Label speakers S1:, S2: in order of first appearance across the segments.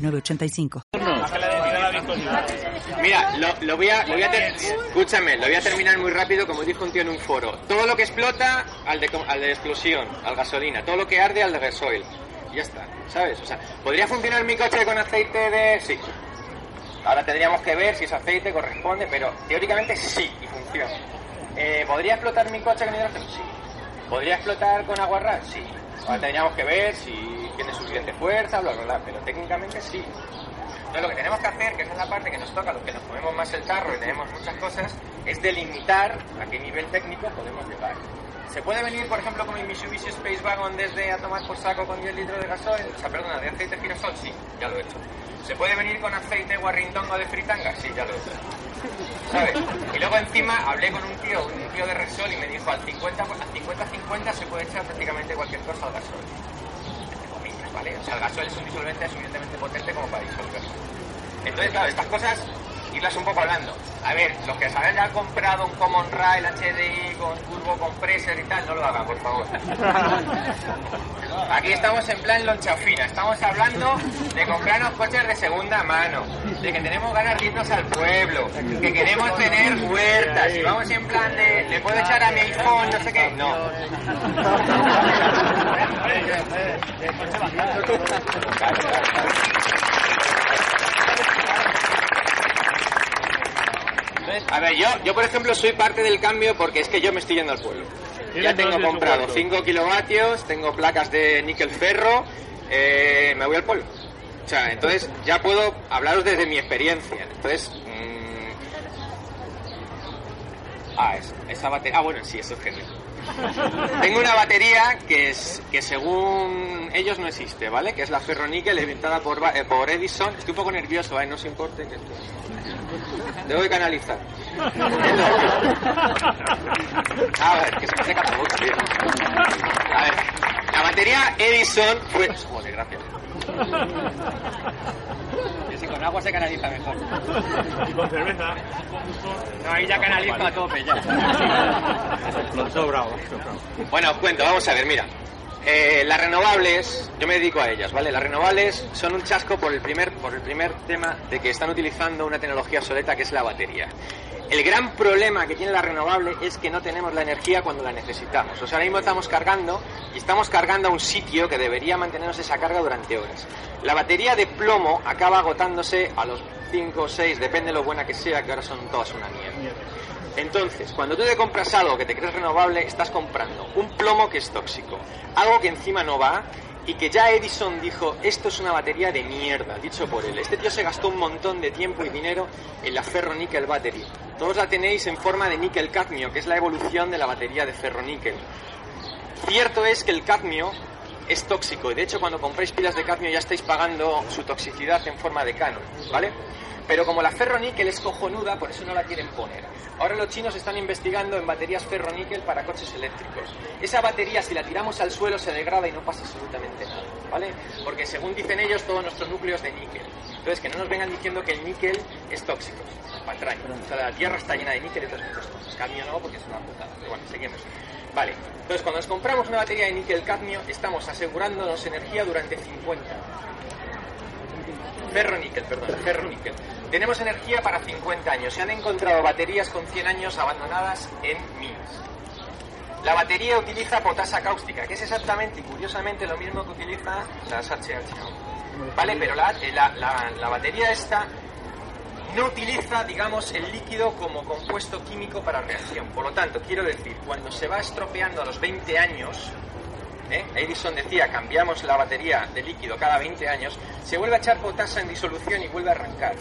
S1: 906985.
S2: Mira, lo, lo voy a, lo voy a escúchame, lo voy a terminar muy rápido, como dijo un tío en un foro. Todo lo que explota al de, al de explosión, al gasolina. Todo lo que arde al de gasoil. Ya está, ¿sabes? O sea, ¿podría funcionar mi coche con aceite de...? Sí. Ahora tendríamos que ver si ese aceite corresponde, pero teóricamente sí, y funciona. Eh, ¿Podría explotar mi coche con hidrógeno? Sí. ¿Podría explotar con agua ras? Sí. Ahora tendríamos que ver si tiene suficiente fuerza, bla, bla, bla, pero técnicamente sí. Entonces lo que tenemos que hacer, que esa es la parte que nos toca, los que nos comemos más el tarro y tenemos muchas cosas, es delimitar a qué nivel técnico podemos llegar. ¿Se puede venir, por ejemplo, con mi Mitsubishi Space Wagon desde a tomar por saco con 10 litros de gasoil? O sea, perdona, de aceite girasol, sí, ya lo he hecho. ¿Se puede venir con aceite guarrindongo de fritanga? Sí, ya lo he hecho. ¿Sabes? Y luego encima hablé con un tío, un tío de Resol y me dijo al 50 por- al 50-50 se puede echar prácticamente cualquier cosa al ¿vale? O sea, el gasoil es un disolvente suficientemente potente como para disolverlo. Entonces, claro, estas cosas irlas un poco hablando. A ver, los que hayan ya comprado un Common Rail HDI con turbo compressor y tal, no lo hagan, por favor. Aquí estamos en plan lonchafina, estamos hablando de comprarnos coches de segunda mano, de que tenemos ganas de irnos al pueblo, que queremos tener huertas, y vamos en plan de, ¿le puedo echar a mi iPhone, no sé qué? No. A ver, yo, yo por ejemplo soy parte del cambio porque es que yo me estoy yendo al pueblo. Ya tengo comprado 5 kilovatios, tengo placas de níquel ferro, eh, me voy al pueblo. O sea, entonces ya puedo hablaros desde mi experiencia. Entonces, mm, ah, es- esa batería, ah, bueno, sí, eso es genial. Tengo una batería que es que según ellos no existe, ¿vale? Que es la ferroníquel inventada por, eh, por Edison. Estoy un poco nervioso, ¿eh? No se importe que Debo de canalizar. A ver, que se me seca la tío. A ver, la batería Edison fue... Joder, gracias. Con agua se canaliza mejor.
S3: Y con cerveza.
S2: No, ahí ya canalizo a tope ya.
S3: Lo sobrado.
S2: Bueno, os cuento, vamos a ver, mira. Eh, las renovables, yo me dedico a ellas, ¿vale? Las renovables son un chasco por el primer, por el primer tema de que están utilizando una tecnología obsoleta que es la batería. El gran problema que tiene la renovable es que no tenemos la energía cuando la necesitamos. O sea, ahora mismo estamos cargando y estamos cargando a un sitio que debería mantenernos esa carga durante horas. La batería de plomo acaba agotándose a los 5 o 6, depende de lo buena que sea, que ahora son todas una mierda. Entonces, cuando tú te compras algo que te crees renovable, estás comprando un plomo que es tóxico, algo que encima no va y que ya Edison dijo, esto es una batería de mierda, dicho por él. Este tío se gastó un montón de tiempo y dinero en la ferro-níquel battery. Todos la tenéis en forma de níquel-cadmio, que es la evolución de la batería de ferro-níquel. Cierto es que el cadmio es tóxico y de hecho cuando compráis pilas de cadmio ya estáis pagando su toxicidad en forma de canon, ¿vale? Pero como la ferroníquel es cojonuda, por eso no la quieren poner. Ahora los chinos están investigando en baterías ferroníquel para coches eléctricos. Esa batería, si la tiramos al suelo, se degrada y no pasa absolutamente nada, ¿vale? Porque según dicen ellos, todo nuestro núcleo es de níquel. Entonces, que no nos vengan diciendo que el níquel es tóxico. Patraña. O sea, la Tierra está llena de níquel y otras muchas cosas. Cadmio no, porque es una putada. Pero bueno, seguimos. Vale. Entonces, cuando nos compramos una batería de níquel-cadmio, estamos asegurándonos energía durante 50 años. Ferroníquel, perdón, ferroníquel. Tenemos energía para 50 años. Se han encontrado baterías con 100 años abandonadas en minas. La batería utiliza potasa cáustica, que es exactamente y curiosamente lo mismo que utiliza las HHO. ¿Vale? Pero la, eh, la- la- la batería esta no utiliza, digamos, el líquido como compuesto químico para reacción. Por lo tanto, quiero decir, cuando se va estropeando a los 20 años, ¿eh? Edison decía, cambiamos la batería de líquido cada 20 años, se vuelve a echar potasa en disolución y vuelve a arrancar.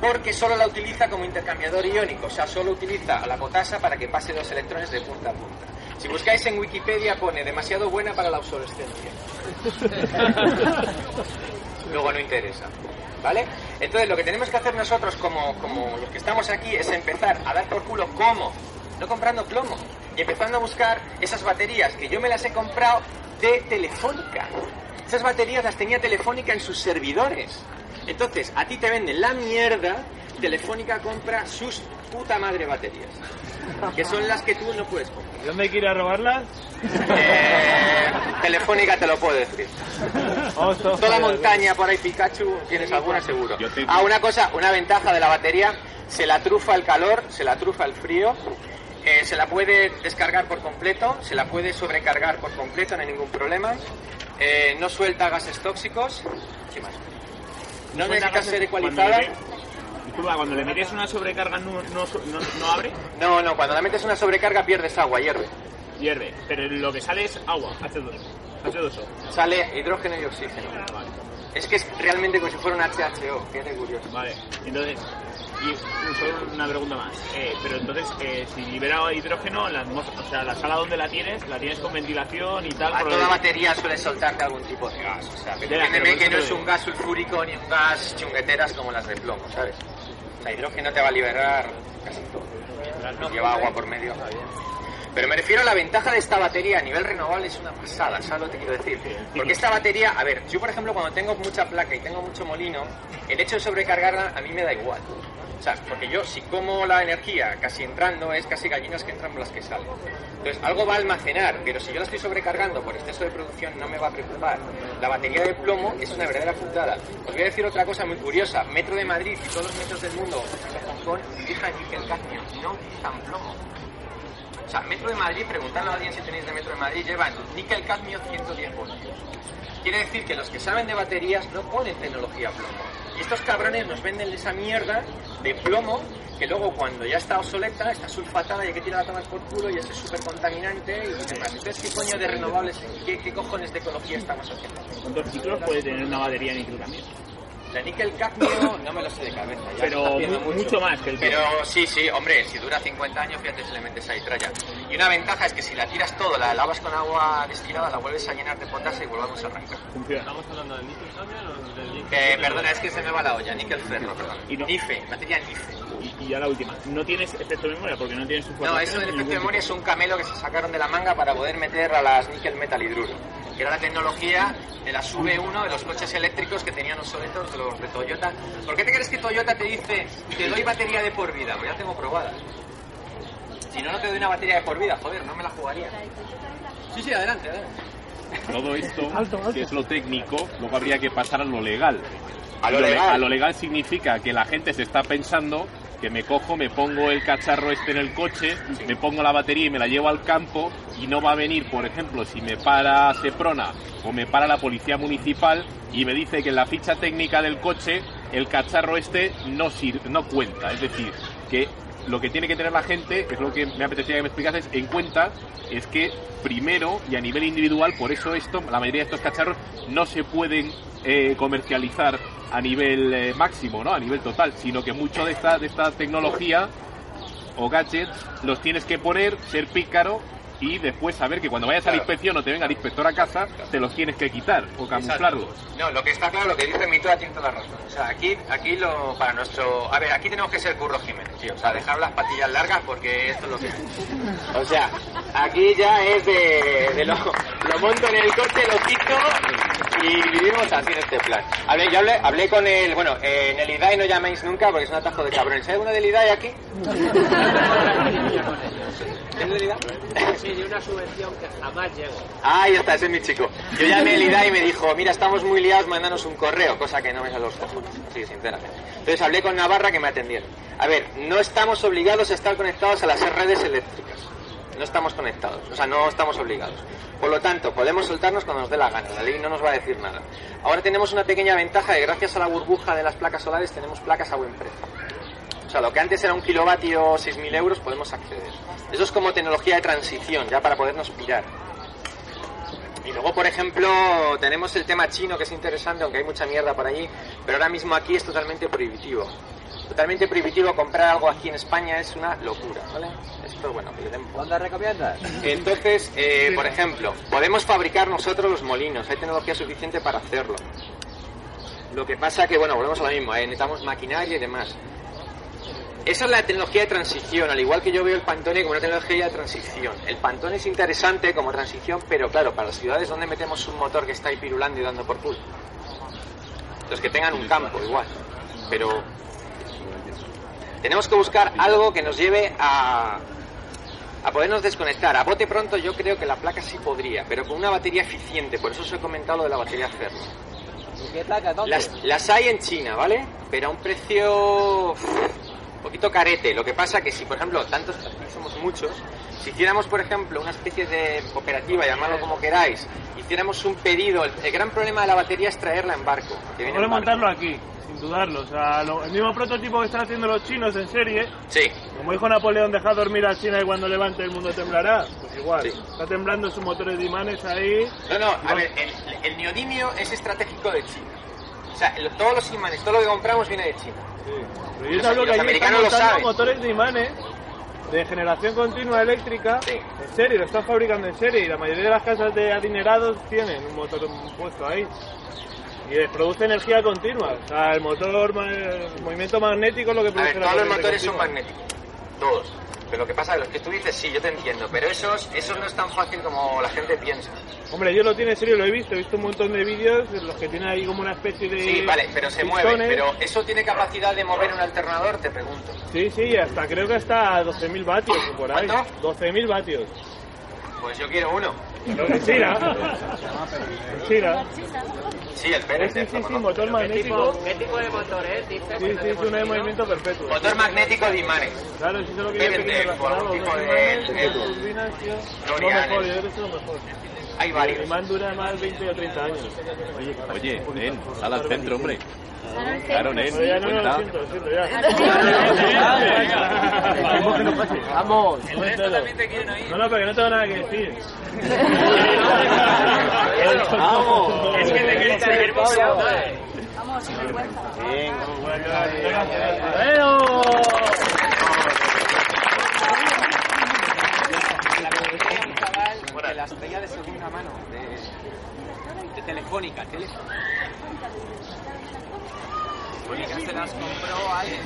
S2: Porque solo la utiliza como intercambiador iónico, o sea, solo utiliza a la potasa para que pase los electrones de punta a punta. Si buscáis en Wikipedia pone demasiado buena para la obsolescencia. luego no interesa. ¿Vale? Entonces lo que tenemos que hacer nosotros como, como los que estamos aquí es empezar a dar por culo cómo, no comprando plomo, y empezando a buscar esas baterías que yo me las he comprado de Telefónica. Esas baterías las tenía Telefónica en sus servidores. Entonces, a ti te venden la mierda, Telefónica compra sus puta madre baterías. Que son las que tú no puedes comprar.
S3: ¿Dónde hay que ir a robarlas?
S2: Eh, Telefónica te lo puedo decir. Toda montaña por ahí Pikachu, tienes alguna seguro. Ah, una cosa, una ventaja de la batería, se la trufa el calor, se la trufa el frío, eh, se la puede descargar por completo, se la puede sobrecargar por completo, no hay ningún problema. Eh, no suelta gases tóxicos. ¿Qué más? No necesita ser ecualizada.
S3: Cuando le- Disculpa, cuando le metes una sobrecarga no, no, no, no abre,
S2: No, no, cuando la metes una sobrecarga pierdes agua, hierve.
S3: hierve. Pero lo que sale es agua, H2. H2O.
S2: Sale hidrógeno y oxígeno.
S3: Vale.
S2: Es que es realmente como si fuera un HHO, fíjate curioso.
S3: Vale, entonces, y un- solo una pregunta más. Eh, pero entonces, eh, si libera hidrógeno, la o sea, la sala donde la tienes, la tienes con ventilación y tal.
S2: A
S3: por
S2: toda
S3: el-
S2: batería suele soltarte algún tipo de gas. O sea, que
S3: por
S2: que no es un gas sulfúrico ni un gas chungueteras como las de plomo, ¿sabes? O sea, hidrógeno te va a liberar casi todo. No lleva agua por medio. Pero me refiero a la ventaja de esta batería a nivel renovable es una pasada, ¿sabes lo que te quiero decir? Porque esta batería, a ver, yo por ejemplo cuando tengo mucha placa y tengo mucho molino, el hecho de sobrecargarla a mí me da igual. O sea, porque yo si como la energía casi entrando es casi gallinas que entran por las que salen. Entonces algo va a almacenar, pero si yo la estoy sobrecargando por exceso de producción no me va a preocupar. La batería de plomo es una verdadera putada. Os voy a decir otra cosa muy curiosa. Metro de Madrid y todos los metros del mundo, de Hong Kong, utilizan níquel cadmio no utilizan plomo. O sea, Metro de Madrid, preguntadle a alguien si tenéis de Metro de Madrid, llevan níquel cadmio 110 voltios. Quiere decir que los que saben de baterías no ponen tecnología plomo. Y estos cabrones nos venden esa mierda de plomo que luego cuando ya está obsoleta, está sulfatada y hay que tirar a tomar por culo y es súper contaminante y demás. Entonces, ¿qué coño de renovables, qué, qué cojones de ecología estamos haciendo?
S3: ¿Cuántos ciclos puede tener una batería de también?
S2: La níquel cadmio no me lo sé de cabeza. ya
S3: Pero
S2: está haciendo
S3: mu- mucho más que el
S2: Pero sí, sí, hombre, si dura 50 años, fíjate si le metes ahí tralla. Y una ventaja es que si la tiras todo, la lavas con agua destilada, la vuelves a llenar de potasio y volvamos a arrancar.
S3: funciona.
S4: ¿Estamos hablando del níquel cadmio o del níquel?
S2: Eh, perdona, es que se me va la olla, níquel ferro, perdón.
S3: Y no-
S2: NIFE, materia NIFE.
S3: Y, y ya la última. No tienes efecto de memoria porque no tienes su
S2: No, eso del efecto de memoria es un camelo que se sacaron de la manga para poder meter a las níquel metal hidruro, que era la tecnología de las V1 de los coches eléctricos que tenían obsoletos los de Toyota. ¿Por qué te crees que Toyota te dice, te doy batería de por vida? Pues ya tengo probada. Si no, no te doy una batería de por vida, joder, no me la jugaría. Sí, sí, adelante, adelante.
S5: Todo esto, que es lo técnico, luego habría que pasar a lo legal.
S2: A lo
S5: le-
S2: legal.
S5: a lo legal significa que la gente se está pensando que me cojo, me pongo el cacharro este en el coche, me pongo la batería y me la llevo al campo y no va a venir, por ejemplo, si me para Seprona o me para la policía municipal y me dice que en la ficha técnica del coche el cacharro este no sir- no cuenta, es decir, que lo que tiene que tener la gente, que es lo que me apetecía que me explicases, en cuenta es que primero y a nivel individual, por eso esto, la mayoría de estos cacharros no se pueden eh, comercializar a nivel eh, máximo, ¿no? A nivel total, sino que mucho de esta, de esta tecnología o gadgets los tienes que poner, ser pícaro y después saber que cuando vayas a la inspección o te venga el inspector a casa, te los tienes que quitar o camuflarlos.
S2: No, lo que está claro, lo que dice Mito tiene toda la razón. O sea, aquí, aquí lo, para nuestro... A ver, aquí tenemos que ser Curro Jiménez, tío. O sea, dejar las patillas largas porque esto es lo que es. O sea, aquí ya es de, de lo, lo monto en el coche, lo quito y vivimos así en este plan. Hablé, yo hablé, hablé con el... Bueno, eh, en el IDAI no llaméis nunca porque es un atajo de cabrones. ¿Hay uno del IDAI aquí? ¿Es del IDAI?
S4: Sí, de una subvención que jamás llegó.
S2: Ahí está, ese es mi chico. Yo llamé al IDA y me dijo, mira, estamos muy liados, mándanos un correo, cosa que no me sale los cojones, sí, sinceramente. Entonces hablé con Navarra que me atendieron. A ver, no estamos obligados a estar conectados a las redes eléctricas. No estamos conectados, o sea, no estamos obligados. Por lo tanto, podemos soltarnos cuando nos dé la gana, la ley no nos va a decir nada. Ahora tenemos una pequeña ventaja de gracias a la burbuja de las placas solares tenemos placas a buen precio. O sea, lo que antes era un kilovatio 6.000 euros podemos acceder. Eso es como tecnología de transición, ya para podernos pirar. Y luego, por ejemplo, tenemos el tema chino, que es interesante, aunque hay mucha mierda por allí, pero ahora mismo aquí es totalmente prohibitivo. Totalmente prohibitivo comprar algo aquí en España es una locura, ¿vale? Esto, bueno, que le den por-
S4: ¿Dónde recomiendas?
S2: Entonces, eh, por ejemplo, podemos fabricar nosotros los molinos, hay tecnología suficiente para hacerlo. Lo que pasa que, bueno, volvemos a lo mismo, ¿eh? necesitamos maquinaria y demás. Esa es la tecnología de transición, al igual que yo veo el Pantone como una tecnología de transición. El Pantone es interesante como transición, pero claro, para las ciudades donde metemos un motor que está ahí pirulando y dando por culo. Los que tengan un campo, igual. Pero tenemos que buscar algo que nos lleve a, a podernos desconectar. A bote pronto yo creo que la placa sí podría, pero con una batería eficiente. Por eso os he comentado lo de la batería Ferro.
S4: ¿Qué placa?
S2: Las, las hay en China, ¿vale? Pero a un precio un poquito carete. Lo que pasa que si, por ejemplo, tantos aquí somos muchos, si hiciéramos, por ejemplo, una especie de cooperativa, llamadlo como queráis, hiciéramos un pedido, el, el gran problema de la batería es traerla en barco. que viene
S6: Mejor
S2: en barco.
S6: montarlo aquí, sin dudarlo. O sea, lo- el mismo prototipo que están haciendo los chinos en serie,
S2: Sí,
S6: como dijo Napoleón, deja dormir a China y cuando levante el mundo temblará. Pues igual,
S2: Sí.
S6: está temblando sus motores de imanes ahí.
S2: No, no, a ver, el, el neodimio es estratégico de China. O sea, el- todos los imanes, todo lo que compramos viene de China.
S6: Pero yo
S2: Los- los
S6: que allí
S2: americanos
S6: están montando
S2: saben.
S6: motores de imanes de generación continua eléctrica
S2: Sí.
S6: en serie, lo están fabricando en serie y la mayoría de las casas de adinerados tienen un motor puesto ahí. Y produce energía continua. O sea, el motor, el movimiento magnético es lo que
S2: A
S6: produce
S2: ver,
S6: la
S2: todos los motores son magnéticos. Todos. Pero lo que pasa, los que tú dices, sí, yo te entiendo. Pero esos, esos no es tan fácil como la gente piensa.
S6: Hombre, yo lo tiene en serio, lo he visto, he visto un montón de vídeos en los que tienen ahí como una especie de...
S2: Sí, vale, pero se mueve.
S6: pistones.
S2: Pero ¿eso tiene capacidad de mover un alternador? Te pregunto.
S6: Sí, sí, hasta creo que hasta 12.000 vatios o por ahí.
S2: ¿Cuánto?
S6: 12.000 vatios.
S2: Pues yo quiero uno.
S6: China. En China.
S2: Sí, el
S6: Sí,
S2: Pérez.
S6: sí, sí, sí,
S2: conozco.
S6: motor
S4: ¿Qué
S6: magnético.
S4: ¿Qué tipo de motor es? Dice,
S6: Sí, sí, es uno de movimiento perpetuo.
S2: Motor magnético de imanes.
S6: Claro, si solo quería
S2: Pérez,
S6: pequeño razonado,
S2: tipo de-
S6: turbinas, tío. Lo mejor, yo creo que es lo mejor.
S2: Hay
S6: El
S2: varios.
S6: imán dura más 20 o 30 años.
S5: Oye, nen, sal al centro, hombre. Claro, nen,
S6: ya no, no, lo siento, lo siento, ya.
S4: Vamos.
S6: No, no, pero que no tengo nada que decir.
S4: Vamos.
S6: Es que te
S4: quieres hacer nervioso.
S2: de la estrella de segunda mano, de, de Telefónica, Telefónica. Telefónica se las compró alguien.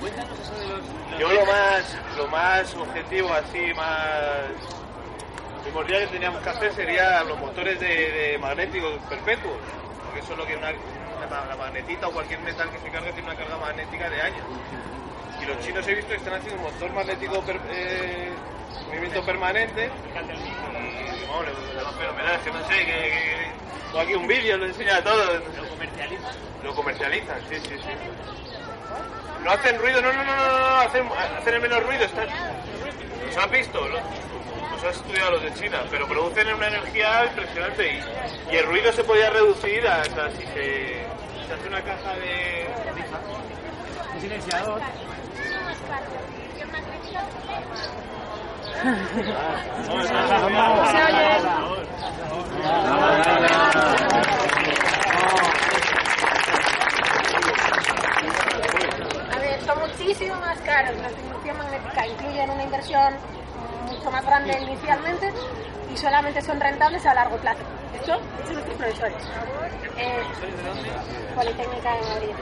S2: Cuéntanos eso de los...
S6: Yo lo más, lo más objetivo, así, más primordial que teníamos que hacer sería los motores de, de magnéticos perpetuos, porque eso es lo que una, una- la magnetita o cualquier metal que se cargue tiene una carga magnética de años. Y los chinos he visto que están haciendo un motor magnético per- eh, movimiento permanente. Y, bueno, lo más fenomenal, es que no sé, que, que- tengo aquí un vídeo, lo enseña todo. Lo comercializan. Lo comercializan, sí, sí, sí. No hacen ruido, no, no, no, no, no, hacen, hacen el menos ruido. Están... ¿Los has visto? Los, has estudiado los de China, pero producen una energía impresionante y, y el ruido se podía reducir a, o sea, si se, se hace una caja de... Un silenciador.
S7: A ver, son muchísimo más caros. La inducción magnética incluyen una inversión mucho más grande inicialmente y solamente son rentables a largo plazo. Esto son nuestros profesores. Eh, Politécnica de Madrid.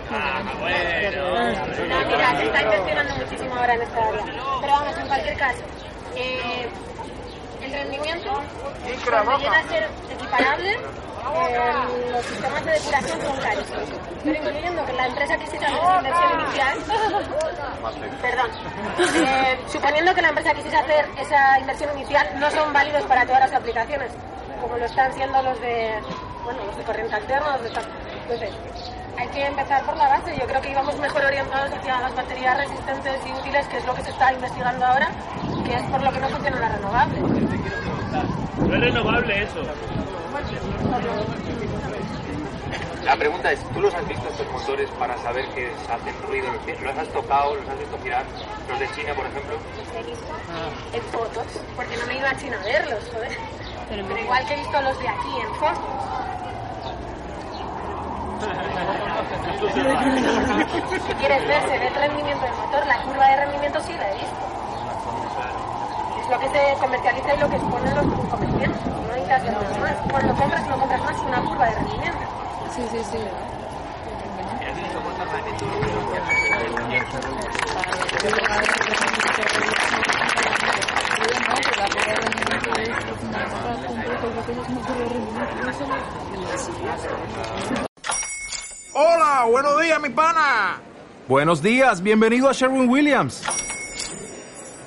S7: No, mira, se está invirtiendo muchísimo ahora en esta área. Pero vamos, en cualquier caso, eh, rendimiento, cuando llega a ser equiparable, eh, los sistemas de depuración son carísimos. Pero incluyendo que la empresa quisiera hacer una inversión inicial, perdón, eh, suponiendo que la empresa quisiese hacer esa inversión inicial, no son válidos para todas las aplicaciones, como lo están siendo los de, bueno, los de corriente alterna, los de. Entonces, hay que empezar por la base. Yo creo que íbamos mejor orientados hacia las baterías resistentes y útiles, que es lo que se está investigando ahora, que es por lo que no funcionan las renovables.
S6: No es renovable eso.
S2: La pregunta es, ¿tú los has visto estos motores para saber que se hacen ruido? ¿Los has tocado? ¿Los has visto girar? Los de China, por ejemplo.
S7: He visto en fotos, porque no me he ido a China a verlos, joder. Pero igual que he visto los de aquí en fotos. Si quieres ver, se ve el rendimiento del motor, la curva de rendimiento sí la he visto. Es lo que se comercializa y lo que exponen los comerciantes. No necesitas ver nada más. Cuando compras, no compras más que una curva de rendimiento.
S8: Sí, sí, sí.
S9: Hola, buenos días, mi pana.
S10: Buenos días, bienvenido a Sherwin Williams.